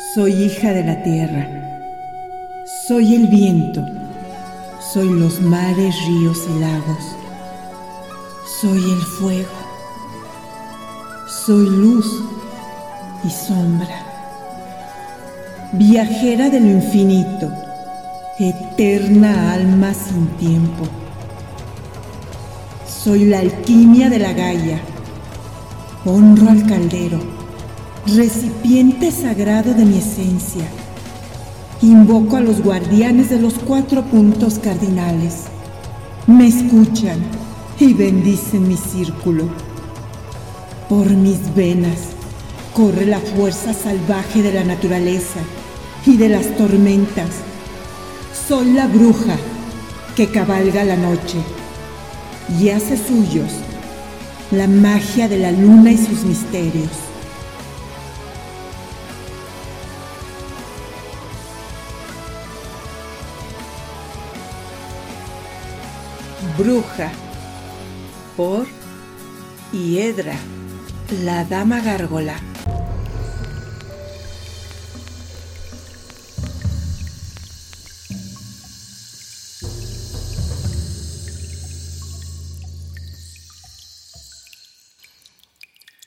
Soy hija de la tierra. Soy el viento. Soy los mares, ríos y lagos. Soy el fuego. Soy luz y sombra. Viajera de lo infinito, eterna alma sin tiempo. Soy la alquimia de la Gaia. Honro al caldero, recipiente sagrado de mi esencia. Invoco a los guardianes de los cuatro puntos cardinales. Me escuchan y bendicen mi círculo. Por mis venas corre la fuerza salvaje de la naturaleza y de las tormentas. Soy la bruja que cabalga la noche y hace suyos la magia de la luna y sus misterios. Bruja por Hiedra, la dama gárgola.